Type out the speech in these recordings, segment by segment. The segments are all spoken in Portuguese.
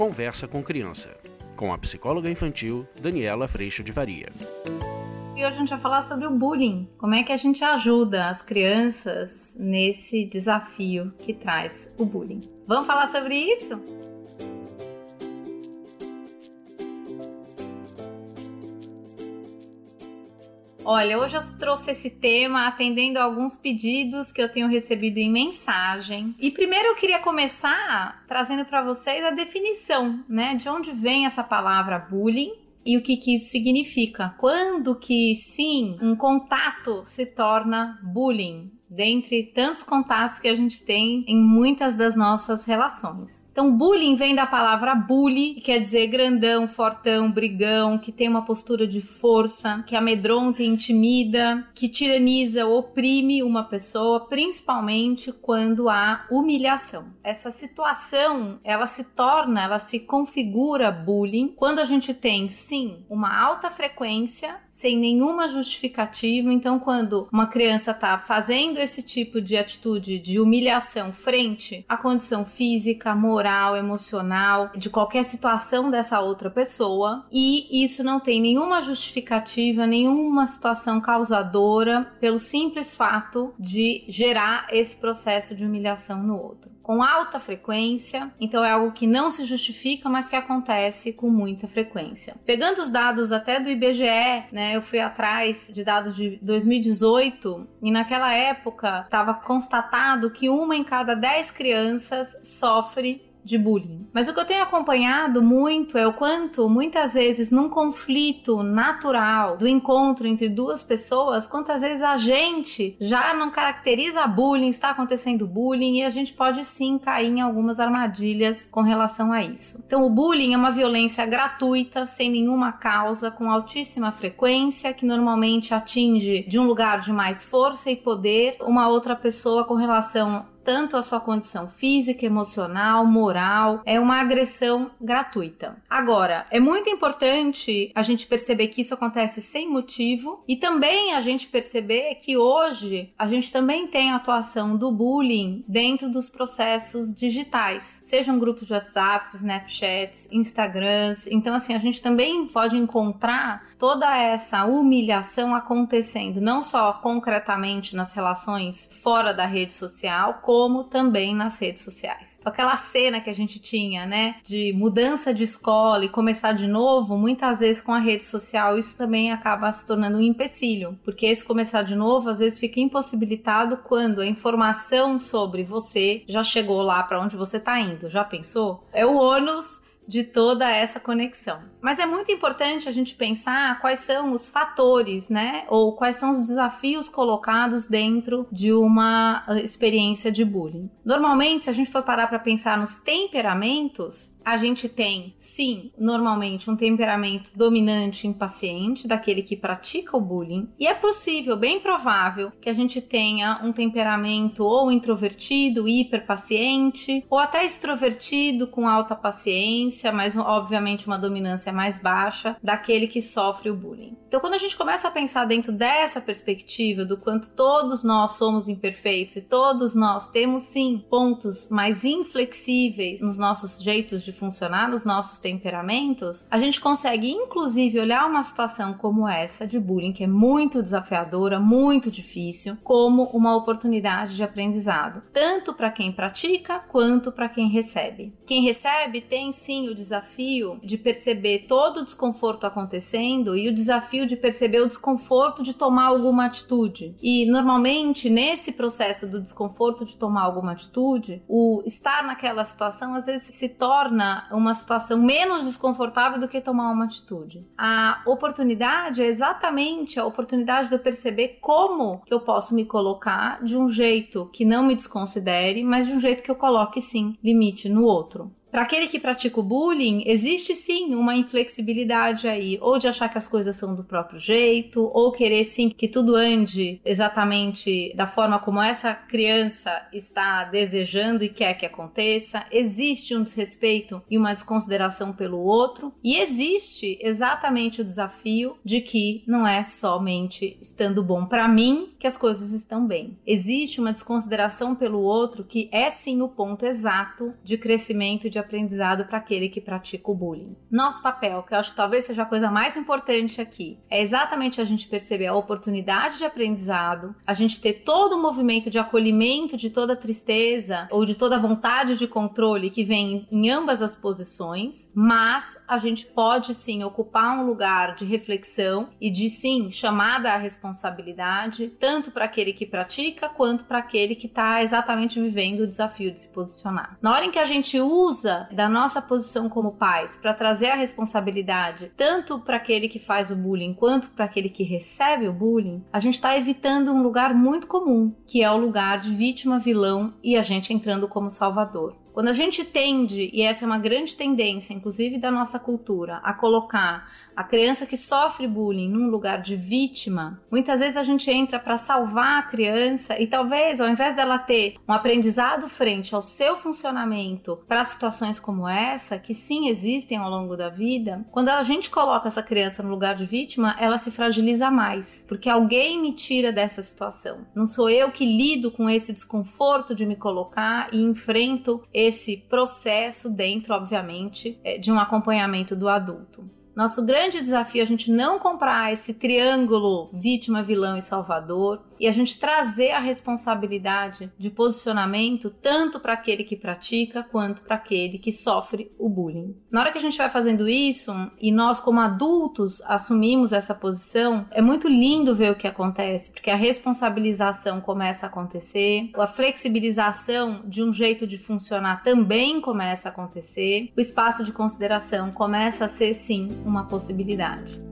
Conversa com Criança, com a psicóloga infantil Daniela Freixo de Varia. E hoje a gente vai falar sobre o bullying. Como é que a gente ajuda as crianças nesse desafio que traz o bullying? Vamos falar sobre isso? Olha, hoje eu trouxe esse tema atendendo a alguns pedidos que eu tenho recebido em mensagem. E primeiro eu queria começar trazendo para vocês a definição, né, de onde vem essa palavra bullying e o que, que isso significa. Quando que sim, um contato se torna bullying, dentre tantos contatos que a gente tem em muitas das nossas relações. Então, bullying vem da palavra bully, que quer dizer grandão, fortão, brigão, que tem uma postura de força, que amedronta e intimida, que tiraniza, oprime uma pessoa, principalmente quando há humilhação. Essa situação, ela se torna, ela se configura bullying quando a gente tem, sim, uma alta frequência sem nenhuma justificativa. Então, quando uma criança está fazendo esse tipo de atitude de humilhação frente à condição física, moral, emocional, de qualquer situação dessa outra pessoa, e isso não tem nenhuma justificativa, nenhuma situação causadora, pelo simples fato de gerar esse processo de humilhação no outro com alta frequência, então é algo que não se justifica, mas que acontece com muita frequência. Pegando os dados até do IBGE, né, eu fui atrás de dados de 2018 e naquela época estava constatado que uma em cada dez crianças sofre de bullying. Mas o que eu tenho acompanhado muito é o quanto, muitas vezes, num conflito natural do encontro entre duas pessoas, quantas vezes a gente já não caracteriza bullying, está acontecendo bullying e a gente pode sim cair em algumas armadilhas com relação a isso. Então, o bullying é uma violência gratuita, sem nenhuma causa, com altíssima frequência, que normalmente atinge de um lugar de mais força e poder uma outra pessoa com relação tanto a sua condição física, emocional, moral, é uma agressão gratuita. Agora, é muito importante a gente perceber que isso acontece sem motivo e também a gente perceber que hoje a gente também tem a atuação do bullying dentro dos processos digitais, sejam grupos de WhatsApp, Snapchats, Instagrams. Então, assim, a gente também pode encontrar toda essa humilhação acontecendo, não só concretamente nas relações fora da rede social, como também nas redes sociais. Aquela cena que a gente tinha, né, de mudança de escola e começar de novo, muitas vezes com a rede social, isso também acaba se tornando um empecilho, porque esse começar de novo às vezes fica impossibilitado quando a informação sobre você já chegou lá para onde você está indo. Já pensou? É o ônus de toda essa conexão. Mas é muito importante a gente pensar quais são os fatores, né? Ou quais são os desafios colocados dentro de uma eh, experiência de bullying. Normalmente, se a gente for parar para pensar nos temperamentos, a gente tem, sim, normalmente um temperamento dominante impaciente, daquele que pratica o bullying, e é possível, bem provável, que a gente tenha um temperamento ou introvertido, hiperpaciente, ou até extrovertido com alta paciência, mas obviamente uma dominância mais baixa, daquele que sofre o bullying. Então, quando a gente começa a pensar dentro dessa perspectiva do quanto todos nós somos imperfeitos e todos nós temos sim pontos mais inflexíveis nos nossos jeitos de de funcionar nos nossos temperamentos, a gente consegue inclusive olhar uma situação como essa de bullying, que é muito desafiadora, muito difícil, como uma oportunidade de aprendizado, tanto para quem pratica quanto para quem recebe. Quem recebe tem sim o desafio de perceber todo o desconforto acontecendo e o desafio de perceber o desconforto de tomar alguma atitude. E normalmente nesse processo do desconforto de tomar alguma atitude, o estar naquela situação às vezes se torna torna uma situação menos desconfortável do que tomar uma atitude. A oportunidade é exatamente a oportunidade de eu perceber como eu posso me colocar de um jeito que não me desconsidere, mas de um jeito que eu coloque sim limite no outro. Para aquele que pratica o bullying, existe sim uma inflexibilidade aí, ou de achar que as coisas são do próprio jeito, ou querer sim que tudo ande exatamente da forma como essa criança está desejando e quer que aconteça. Existe um desrespeito e uma desconsideração pelo outro, e existe exatamente o desafio de que não é somente estando bom para mim que as coisas estão bem. Existe uma desconsideração pelo outro que é sim o ponto exato de crescimento e de aprendizado para aquele que pratica o bullying. Nosso papel, que eu acho que talvez seja a coisa mais importante aqui, é exatamente a gente perceber a oportunidade de aprendizado, a gente ter todo o movimento de acolhimento de toda tristeza ou de toda vontade de controle que vem em ambas as posições, mas a gente pode sim ocupar um lugar de reflexão e de sim chamada à responsabilidade, tanto para aquele que pratica quanto para aquele que está exatamente vivendo o desafio de se posicionar. Na hora em que a gente usa da nossa posição como pais para trazer a responsabilidade tanto para aquele que faz o bullying quanto para aquele que recebe o bullying, a gente está evitando um lugar muito comum, que é o lugar de vítima, vilão e a gente entrando como salvador. Quando a gente tende, e essa é uma grande tendência, inclusive da nossa cultura, a colocar a criança que sofre bullying num lugar de vítima, muitas vezes a gente entra para salvar a criança e talvez ao invés dela ter um aprendizado frente ao seu funcionamento para situações como essa, que sim existem ao longo da vida, quando a gente coloca essa criança no lugar de vítima, ela se fragiliza mais, porque alguém me tira dessa situação. Não sou eu que lido com esse desconforto de me colocar e enfrento esse processo dentro, obviamente, é, de um acompanhamento do adulto. Nosso grande desafio é a gente não comprar esse triângulo vítima, vilão e salvador e a gente trazer a responsabilidade de posicionamento tanto para aquele que pratica quanto para aquele que sofre o bullying. Na hora que a gente vai fazendo isso e nós como adultos assumimos essa posição, é muito lindo ver o que acontece, porque a responsabilização começa a acontecer, a flexibilização de um jeito de funcionar também começa a acontecer, o espaço de consideração começa a ser sim uma possibilidade.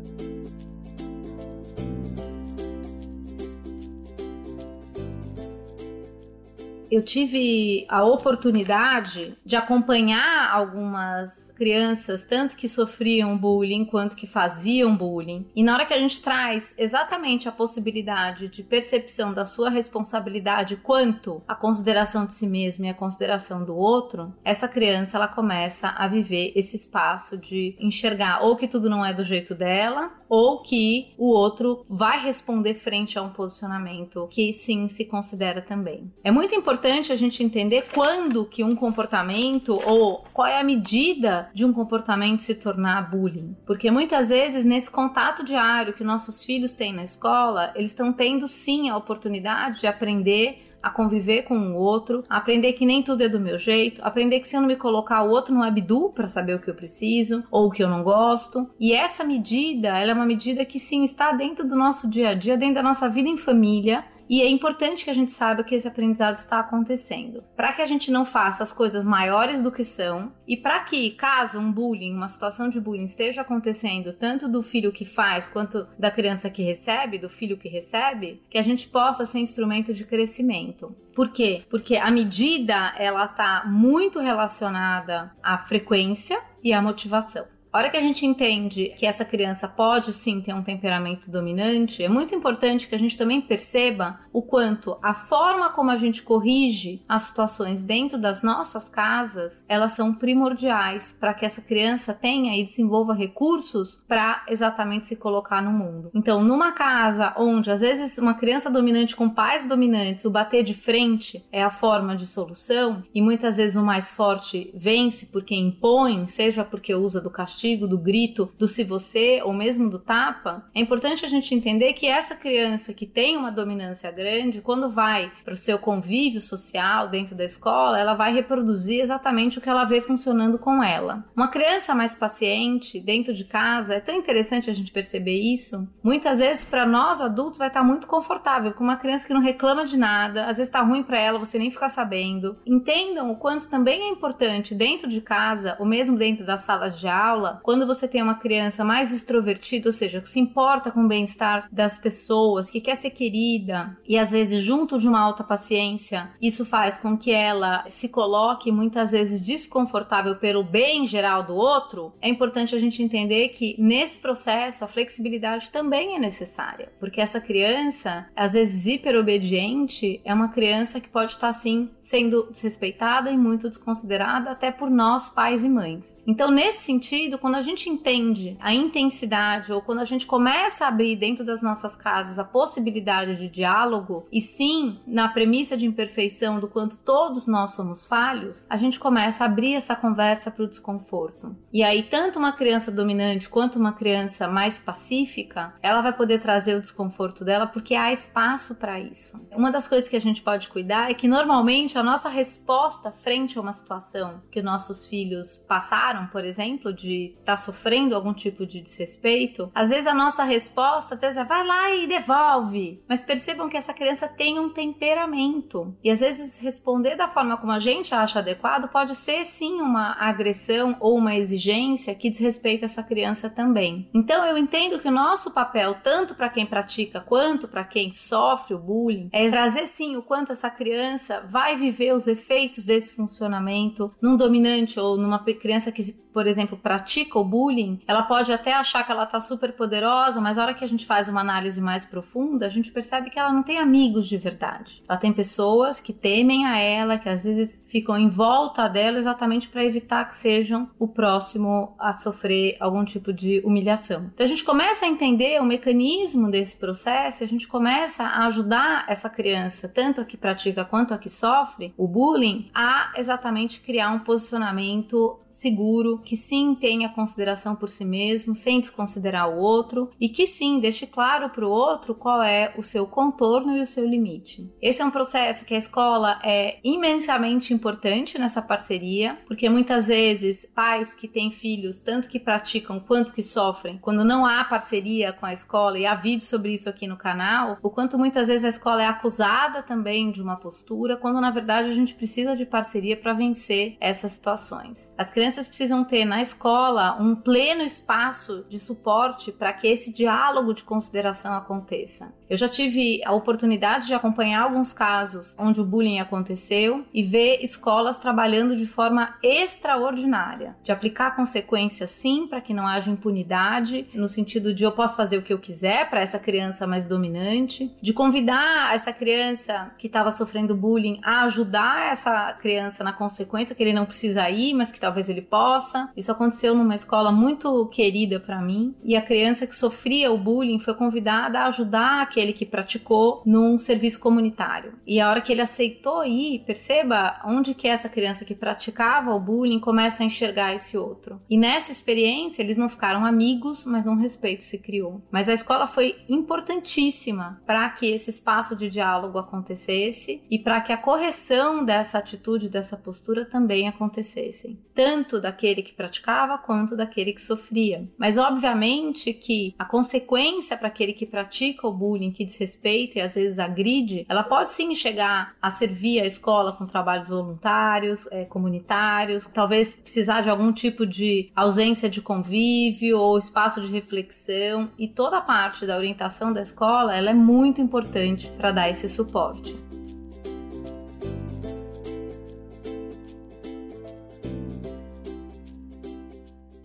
Eu tive a oportunidade de acompanhar algumas crianças, tanto que sofriam bullying quanto que faziam bullying. E na hora que a gente traz exatamente a possibilidade de percepção da sua responsabilidade quanto a consideração de si mesmo e a consideração do outro, essa criança ela começa a viver esse espaço de enxergar ou que tudo não é do jeito dela, ou que o outro vai responder frente a um posicionamento que sim se considera também. É muito importante a gente entender quando que um comportamento ou qual é a medida de um comportamento se tornar bullying, porque muitas vezes nesse contato diário que nossos filhos têm na escola, eles estão tendo sim a oportunidade de aprender a conviver com o outro, aprender que nem tudo é do meu jeito, aprender que se eu não me colocar o outro no abdu para saber o que eu preciso ou o que eu não gosto. E essa medida, ela é uma medida que sim está dentro do nosso dia a dia, dentro da nossa vida em família e é importante que a gente saiba que esse aprendizado está acontecendo, para que a gente não faça as coisas maiores do que são e para que, caso um bullying, uma situação de bullying esteja acontecendo tanto do filho que faz quanto da criança que recebe, do filho que recebe, que a gente possa ser instrumento de crescimento. Por quê? Porque a medida ela está muito relacionada à frequência e à motivação. A hora que a gente entende que essa criança pode sim ter um temperamento dominante, é muito importante que a gente também perceba o quanto a forma como a gente corrige as situações dentro das nossas casas, elas são primordiais para que essa criança tenha e desenvolva recursos para exatamente se colocar no mundo. Então, numa casa onde às vezes uma criança dominante com pais dominantes, o bater de frente é a forma de solução e muitas vezes o mais forte vence porque impõe, seja porque usa do castigo castigo, do grito, do se você ou mesmo do tapa, é importante a gente entender que essa criança que tem uma dominância grande, quando vai para o seu convívio social dentro da escola, ela vai reproduzir exatamente o que ela vê funcionando com ela. Uma criança mais paciente dentro de casa, é tão interessante a gente perceber isso. Muitas vezes para nós adultos vai estar tá muito confortável com uma criança que não reclama de nada, às vezes está ruim para ela, você nem fica sabendo. Entendam o quanto também é importante dentro de casa, ou mesmo dentro das salas de aula, quando você tem uma criança mais extrovertida, ou seja, que se importa com o bem-estar das pessoas, que quer ser querida e às vezes junto de uma alta paciência, isso faz com que ela se coloque muitas vezes desconfortável pelo bem geral do outro. É importante a gente entender que nesse processo a flexibilidade também é necessária, porque essa criança, às vezes hiperobediente, é uma criança que pode estar assim sendo desrespeitada e muito desconsiderada até por nós pais e mães. Então, nesse sentido, quando a gente entende a intensidade ou quando a gente começa a abrir dentro das nossas casas a possibilidade de diálogo, e sim na premissa de imperfeição do quanto todos nós somos falhos, a gente começa a abrir essa conversa para o desconforto. E aí, tanto uma criança dominante quanto uma criança mais pacífica, ela vai poder trazer o desconforto dela porque há espaço para isso. Uma das coisas que a gente pode cuidar é que normalmente a nossa resposta frente a uma situação que nossos filhos passaram, por exemplo, de estar tá sofrendo algum tipo de desrespeito, às vezes a nossa resposta às vezes é vai lá e devolve. Mas percebam que essa criança tem um temperamento. E às vezes responder da forma como a gente acha adequado pode ser sim uma agressão ou uma exigência que desrespeita essa criança também. Então eu entendo que o nosso papel, tanto para quem pratica quanto para quem sofre o bullying, é trazer sim o quanto essa criança vai viver os efeitos desse funcionamento num dominante ou numa criança que por exemplo, pratica o bullying, ela pode até achar que ela tá super poderosa, mas a hora que a gente faz uma análise mais profunda, a gente percebe que ela não tem amigos de verdade. Ela tem pessoas que temem a ela, que às vezes ficam em volta dela exatamente para evitar que sejam o próximo a sofrer algum tipo de humilhação. Então a gente começa a entender o mecanismo desse processo, a gente começa a ajudar essa criança, tanto a que pratica quanto a que sofre o bullying, a exatamente criar um posicionamento seguro, que sim tenha consideração por si mesmo, sem desconsiderar o outro, e que sim deixe claro para o outro qual é o seu contorno e o seu limite. Esse é um processo que a escola é imensamente importante nessa parceria, porque muitas vezes pais que têm filhos, tanto que praticam quanto que sofrem, quando não há parceria com a escola, e há vídeo sobre isso aqui no canal, o quanto muitas vezes a escola é acusada também de uma postura, quando na verdade a gente precisa de parceria para vencer essas situações. As crianças crianças precisam ter na escola um pleno espaço de suporte para que esse diálogo de consideração aconteça. Eu já tive a oportunidade de acompanhar alguns casos onde o bullying aconteceu e ver escolas trabalhando de forma extraordinária, de aplicar consequências sim para que não haja impunidade, no sentido de eu posso fazer o que eu quiser para essa criança mais dominante, de convidar essa criança que estava sofrendo bullying a ajudar essa criança na consequência que ele não precisa ir, mas que talvez ele ele possa. Isso aconteceu numa escola muito querida para mim e a criança que sofria o bullying foi convidada a ajudar aquele que praticou num serviço comunitário. E a hora que ele aceitou ir, perceba onde que essa criança que praticava o bullying começa a enxergar esse outro. E nessa experiência eles não ficaram amigos, mas um respeito se criou. Mas a escola foi importantíssima para que esse espaço de diálogo acontecesse e para que a correção dessa atitude, dessa postura também acontecesse. Tanto tanto daquele que praticava quanto daquele que sofria. Mas obviamente que a consequência para aquele que pratica o bullying, que desrespeita e às vezes agride, ela pode sim chegar a servir a escola com trabalhos voluntários, é, comunitários, talvez precisar de algum tipo de ausência de convívio ou espaço de reflexão e toda a parte da orientação da escola ela é muito importante para dar esse suporte.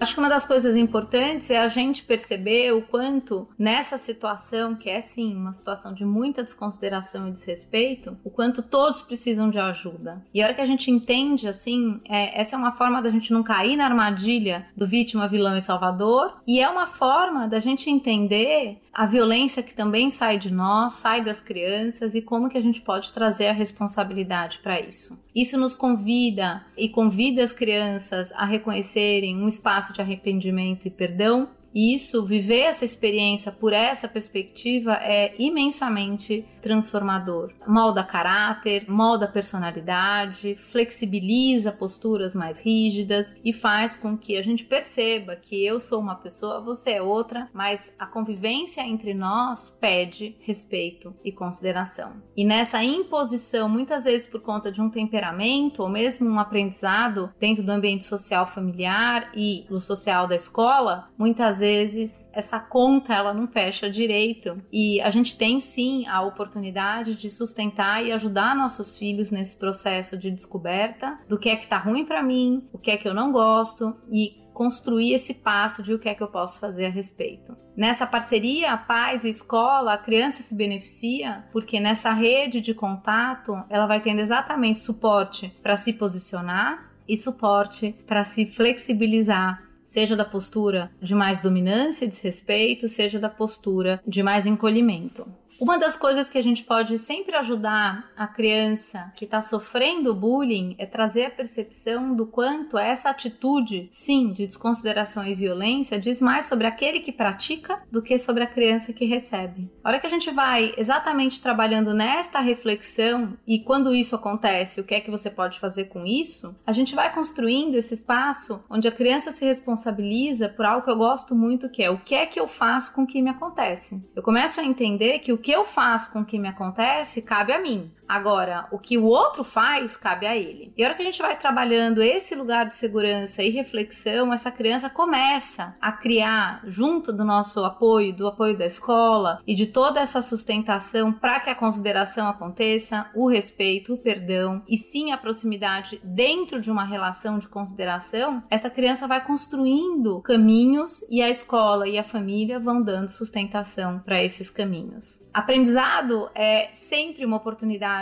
Acho que uma das coisas importantes é a gente perceber o quanto nessa situação, que é sim uma situação de muita desconsideração e desrespeito, o quanto todos precisam de ajuda. E a hora que a gente entende assim, é, essa é uma forma da gente não cair na armadilha do vítima, vilão e salvador, e é uma forma da gente entender a violência que também sai de nós, sai das crianças e como que a gente pode trazer a responsabilidade para isso. Isso nos convida e convida as crianças a reconhecerem um espaço de arrependimento e perdão e isso, viver essa experiência por essa perspectiva é imensamente transformador. Molda caráter, molda personalidade, flexibiliza posturas mais rígidas e faz com que a gente perceba que eu sou uma pessoa, você é outra, mas a convivência entre nós pede respeito e consideração. E nessa imposição, muitas vezes por conta de um temperamento ou mesmo um aprendizado dentro do ambiente social familiar e do social da escola, muitas vezes essa conta ela não fecha direito e a gente tem sim a oportunidade de sustentar e ajudar nossos filhos nesse processo de descoberta do que é que tá ruim para mim, o que é que eu não gosto e construir esse passo de o que é que eu posso fazer a respeito. Nessa parceria, pais e escola, a criança se beneficia porque nessa rede de contato ela vai tendo exatamente suporte para se posicionar e suporte para se flexibilizar seja da postura de mais dominância e desrespeito, seja da postura de mais encolhimento. Uma das coisas que a gente pode sempre ajudar a criança que está sofrendo bullying é trazer a percepção do quanto essa atitude, sim, de desconsideração e violência, diz mais sobre aquele que pratica do que sobre a criança que recebe. A hora que a gente vai exatamente trabalhando nesta reflexão e quando isso acontece, o que é que você pode fazer com isso, a gente vai construindo esse espaço onde a criança se responsabiliza por algo que eu gosto muito, que é o que é que eu faço com o que me acontece. Eu começo a entender que o que eu faço com o que me acontece cabe a mim. Agora, o que o outro faz, cabe a ele. E a hora que a gente vai trabalhando esse lugar de segurança e reflexão, essa criança começa a criar, junto do nosso apoio, do apoio da escola e de toda essa sustentação para que a consideração aconteça, o respeito, o perdão e sim a proximidade dentro de uma relação de consideração, essa criança vai construindo caminhos e a escola e a família vão dando sustentação para esses caminhos. Aprendizado é sempre uma oportunidade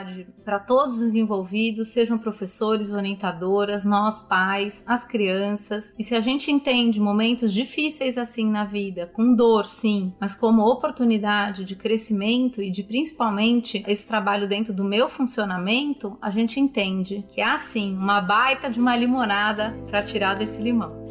para todos os envolvidos, sejam professores, orientadoras, nós pais, as crianças. E se a gente entende momentos difíceis assim na vida, com dor, sim, mas como oportunidade de crescimento e de principalmente esse trabalho dentro do meu funcionamento, a gente entende que há sim uma baita de uma limonada para tirar desse limão.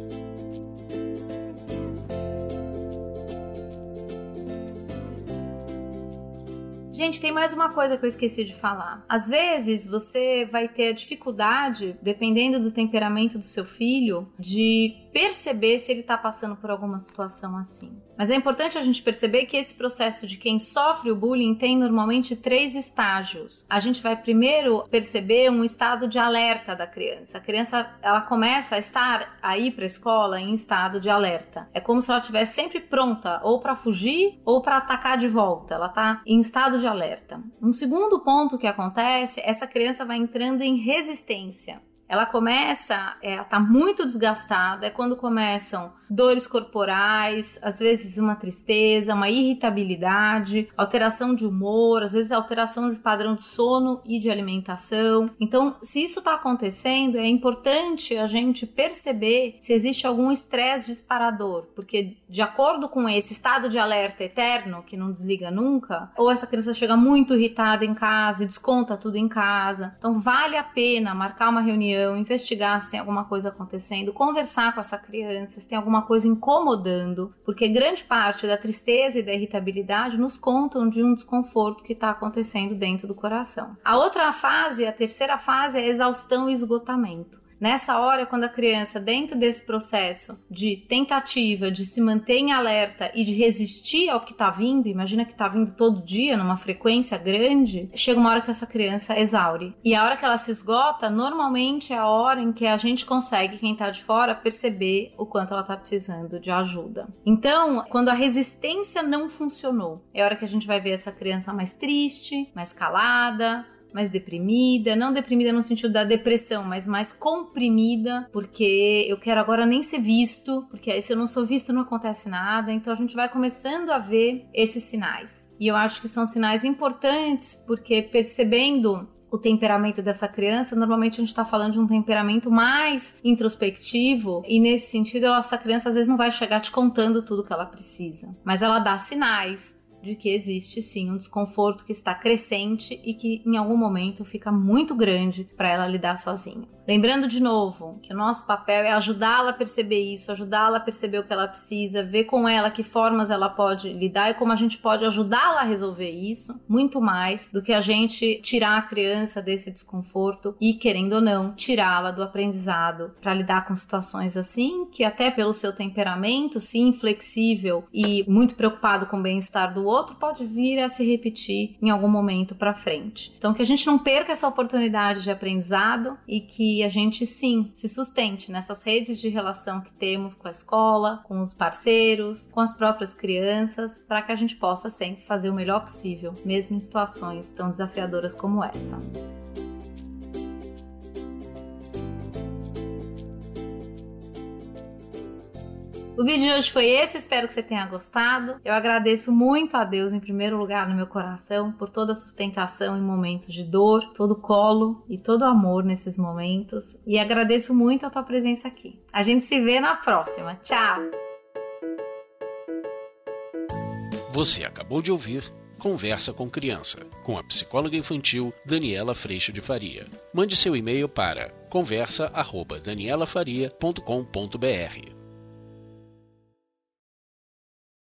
Gente, tem mais uma coisa que eu esqueci de falar. Às vezes você vai ter a dificuldade, dependendo do temperamento do seu filho, de perceber se ele está passando por alguma situação assim. Mas é importante a gente perceber que esse processo de quem sofre o bullying tem normalmente três estágios. A gente vai primeiro perceber um estado de alerta da criança. A criança ela começa a estar aí para a escola em estado de alerta. É como se ela estivesse sempre pronta ou para fugir ou para atacar de volta. Ela está em estado de alerta. Um segundo ponto que acontece, essa criança vai entrando em resistência ela começa, é, tá muito desgastada, é quando começam dores corporais, às vezes uma tristeza, uma irritabilidade, alteração de humor, às vezes alteração de padrão de sono e de alimentação. Então, se isso está acontecendo, é importante a gente perceber se existe algum estresse disparador, porque de acordo com esse estado de alerta eterno que não desliga nunca, ou essa criança chega muito irritada em casa e desconta tudo em casa. Então, vale a pena marcar uma reunião, investigar se tem alguma coisa acontecendo, conversar com essa criança, se tem alguma coisa incomodando, porque grande parte da tristeza e da irritabilidade nos contam de um desconforto que está acontecendo dentro do coração. A outra fase, a terceira fase, é exaustão e esgotamento. Nessa hora, quando a criança, dentro desse processo de tentativa de se manter em alerta e de resistir ao que está vindo, imagina que está vindo todo dia, numa frequência grande, chega uma hora que essa criança exaure. E a hora que ela se esgota, normalmente é a hora em que a gente consegue, quem está de fora, perceber o quanto ela está precisando de ajuda. Então, quando a resistência não funcionou, é a hora que a gente vai ver essa criança mais triste, mais calada, mais deprimida, não deprimida no sentido da depressão, mas mais comprimida, porque eu quero agora nem ser visto, porque aí se eu não sou visto não acontece nada, então a gente vai começando a ver esses sinais. E eu acho que são sinais importantes, porque percebendo o temperamento dessa criança, normalmente a gente está falando de um temperamento mais introspectivo, e nesse sentido, essa criança às vezes não vai chegar te contando tudo que ela precisa, mas ela dá sinais de que existe sim um desconforto que está crescente e que em algum momento fica muito grande para ela lidar sozinha. Lembrando de novo que o nosso papel é ajudá-la a perceber isso, ajudá-la a perceber o que ela precisa, ver com ela que formas ela pode lidar e como a gente pode ajudá-la a resolver isso, muito mais do que a gente tirar a criança desse desconforto e, querendo ou não, tirá-la do aprendizado para lidar com situações assim, que até pelo seu temperamento, sim, inflexível e muito preocupado com o bem-estar do outro, pode vir a se repetir em algum momento para frente. Então, que a gente não perca essa oportunidade de aprendizado e que a gente sim se sustente nessas redes de relação que temos com a escola, com os parceiros, com as próprias crianças, para que a gente possa sempre fazer o melhor possível, mesmo em situações tão desafiadoras como essa. O vídeo de hoje foi esse, espero que você tenha gostado. Eu agradeço muito a Deus, em primeiro lugar, no meu coração, por toda a sustentação em momentos de dor, todo colo e todo amor nesses momentos. E agradeço muito a tua presença aqui. A gente se vê na próxima. Tchau! Você acabou de ouvir Conversa com Criança, com a psicóloga infantil Daniela Freixo de Faria. Mande seu e-mail para conversa@danielafaria.com.br.